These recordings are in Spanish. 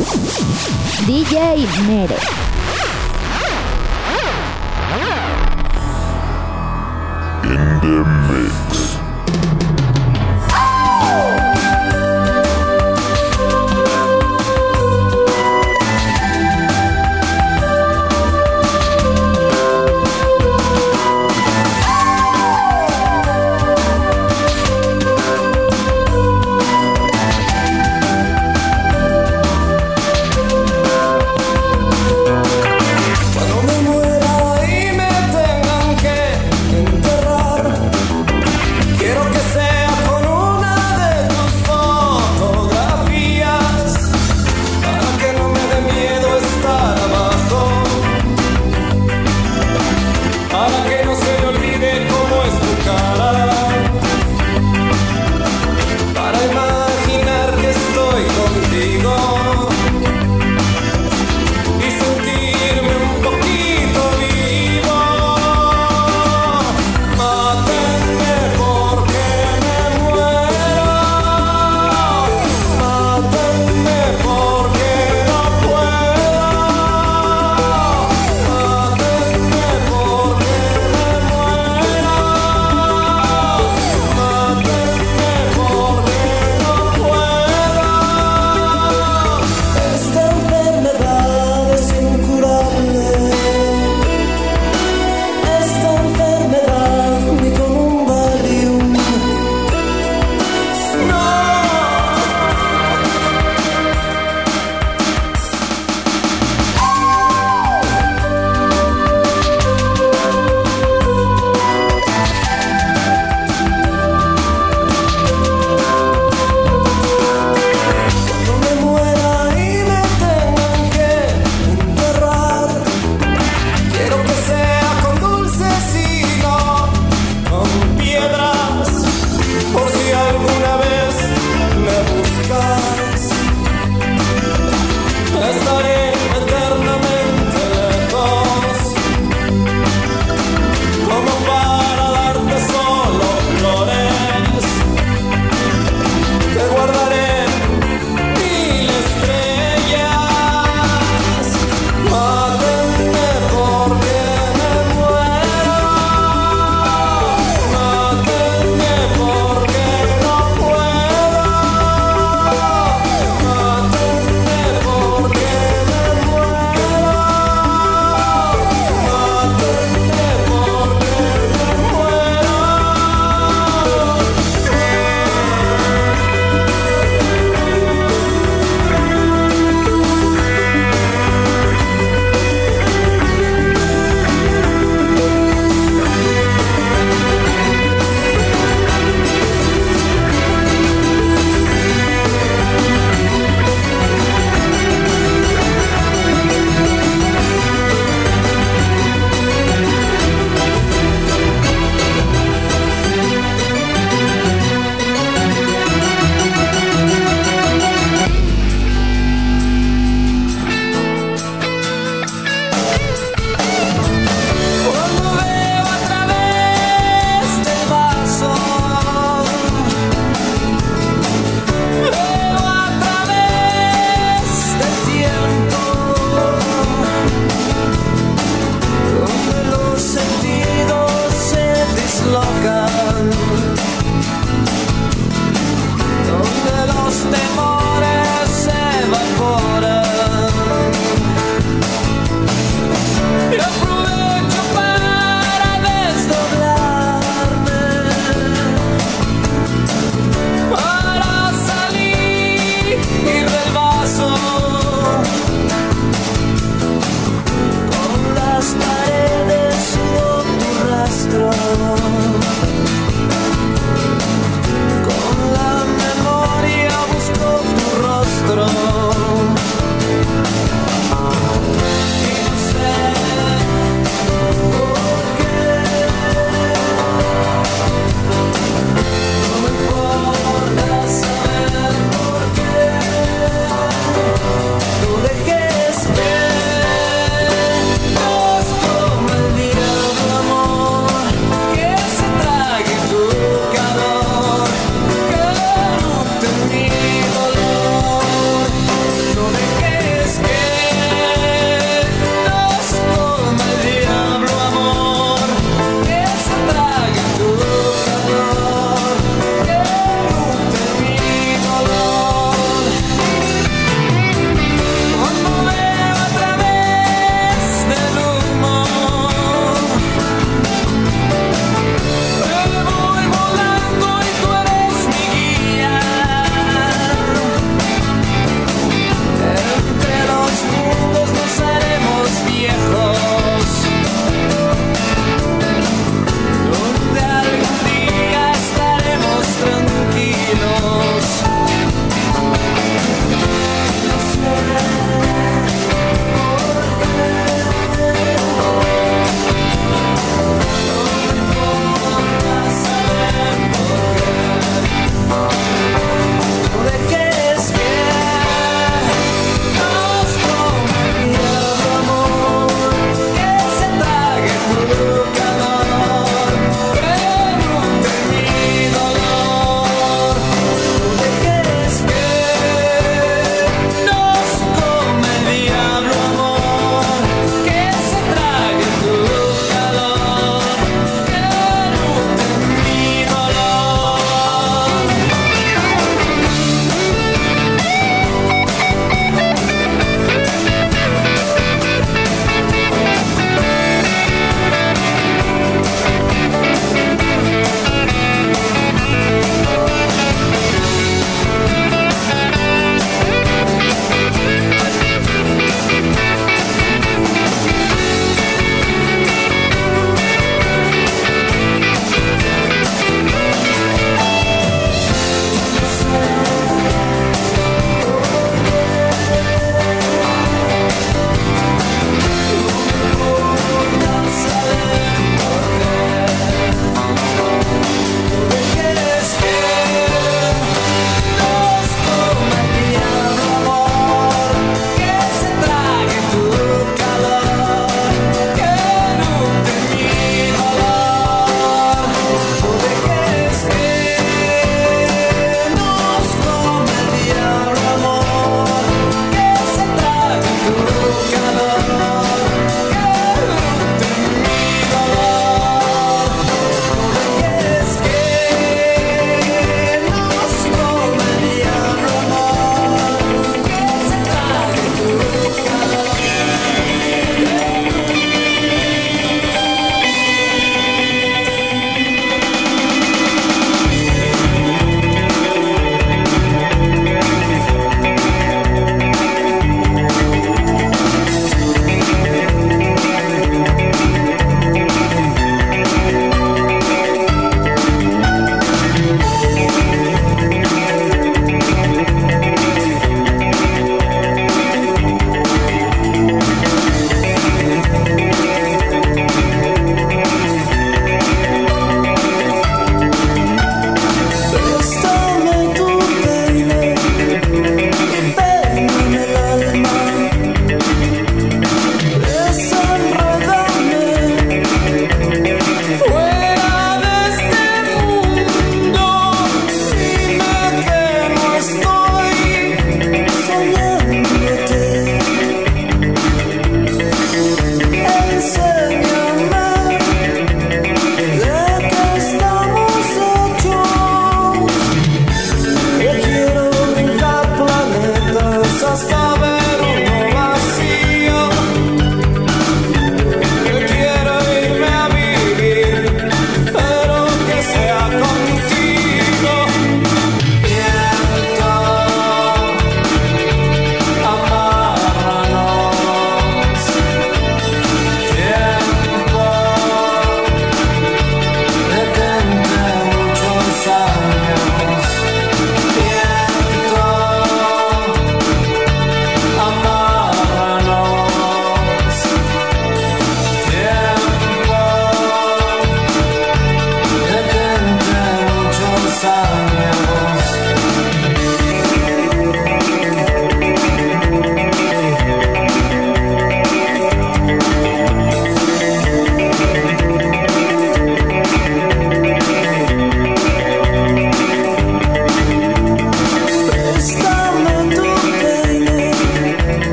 DJ Mere. In the mix.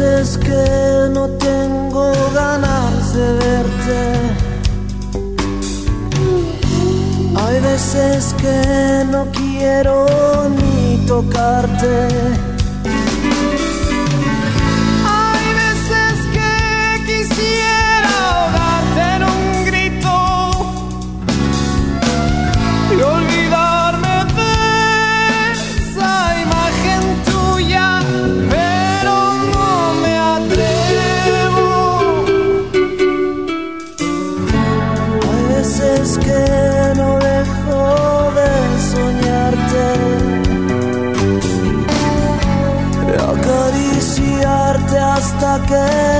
dices que no tengo ganas de verte. Hay veces que no quiero ni tocarte. good.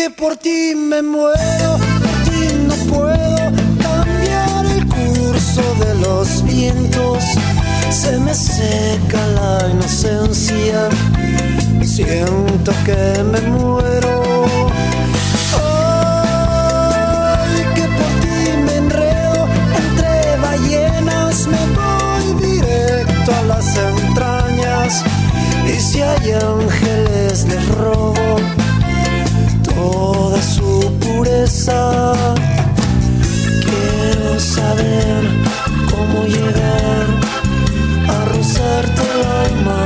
que por ti me muero, por ti no puedo cambiar el curso de los vientos. Se me seca la inocencia, siento que me muero. Ay, que por ti me enredo entre ballenas, me voy directo a las entrañas. Y si hay ángel pureza. Quiero saber cómo llegar a rozarte el alma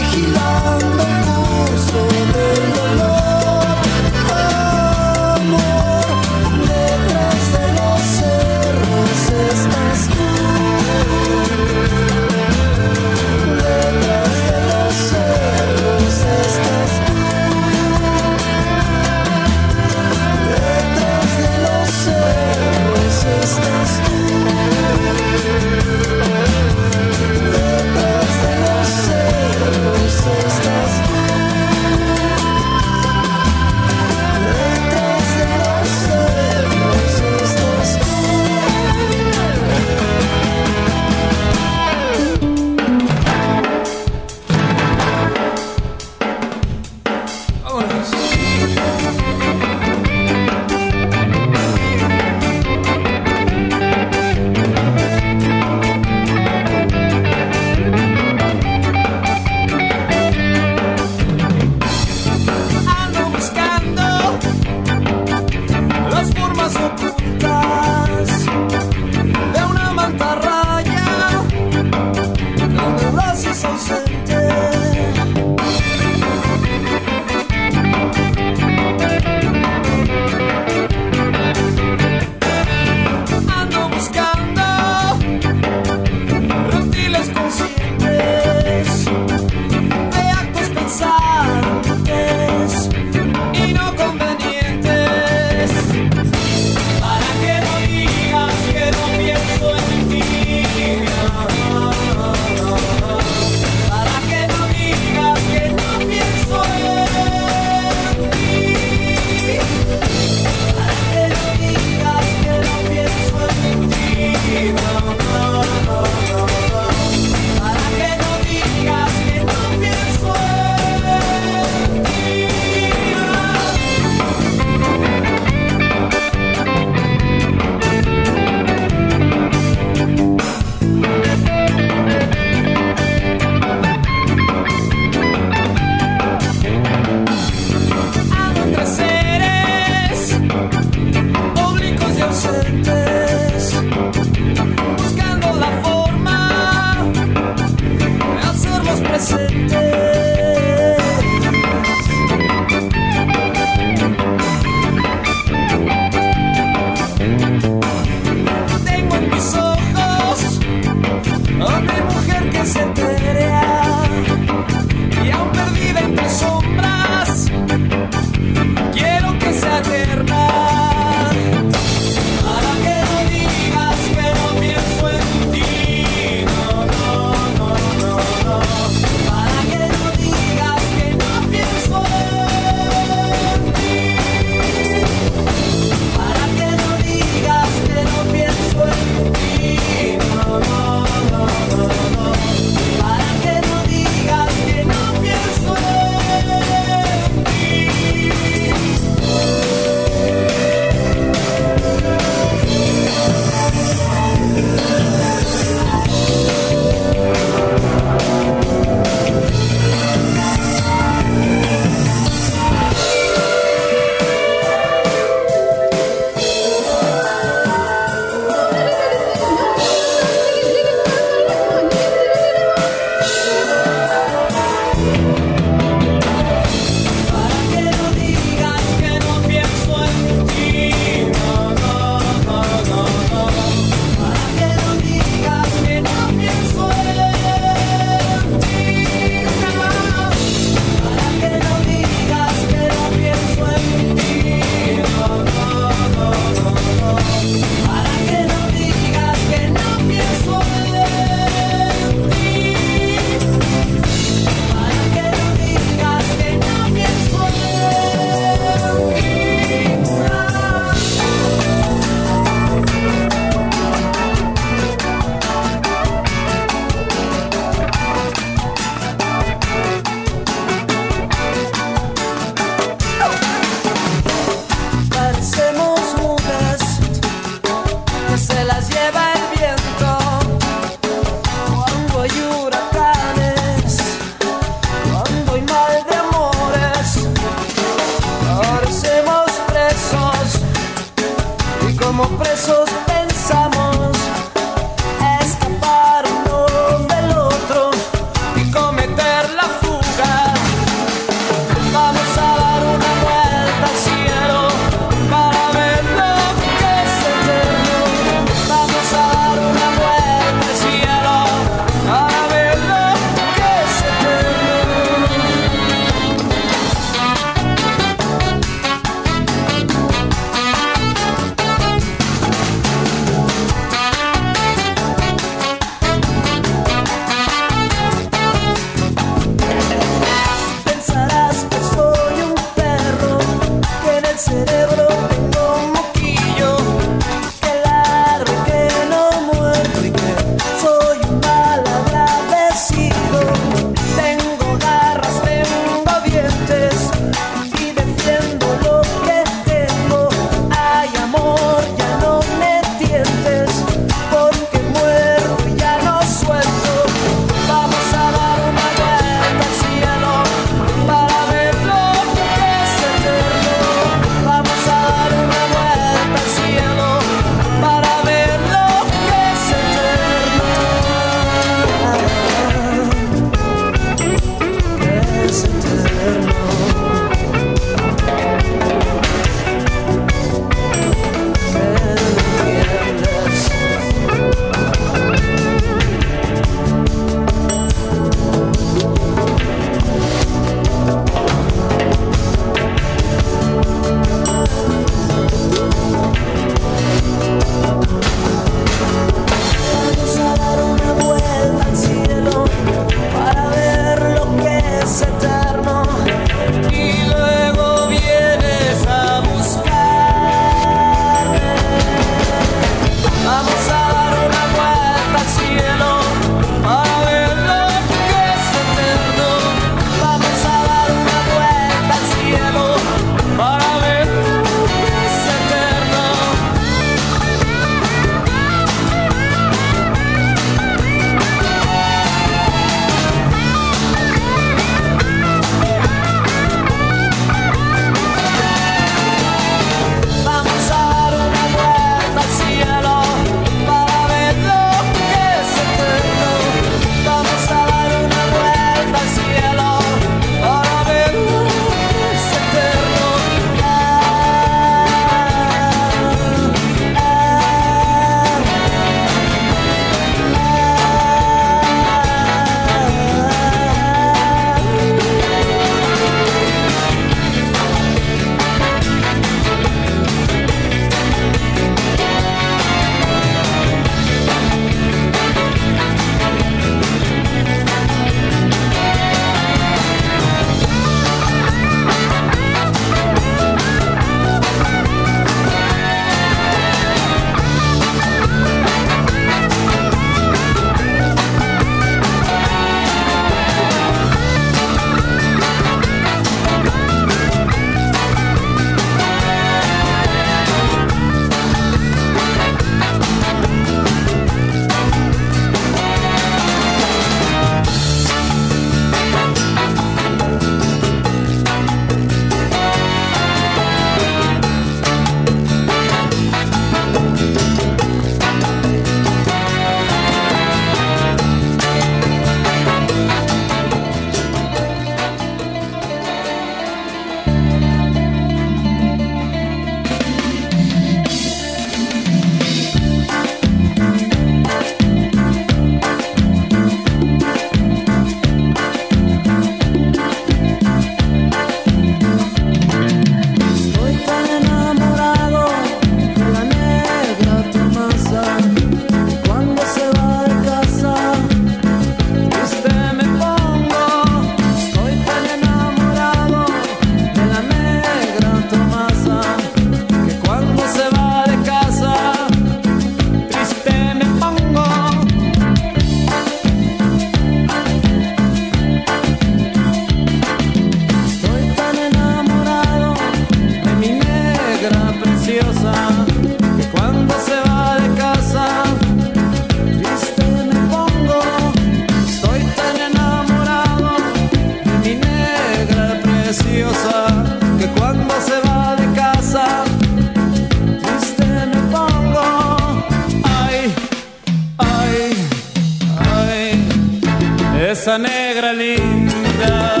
esa negra linda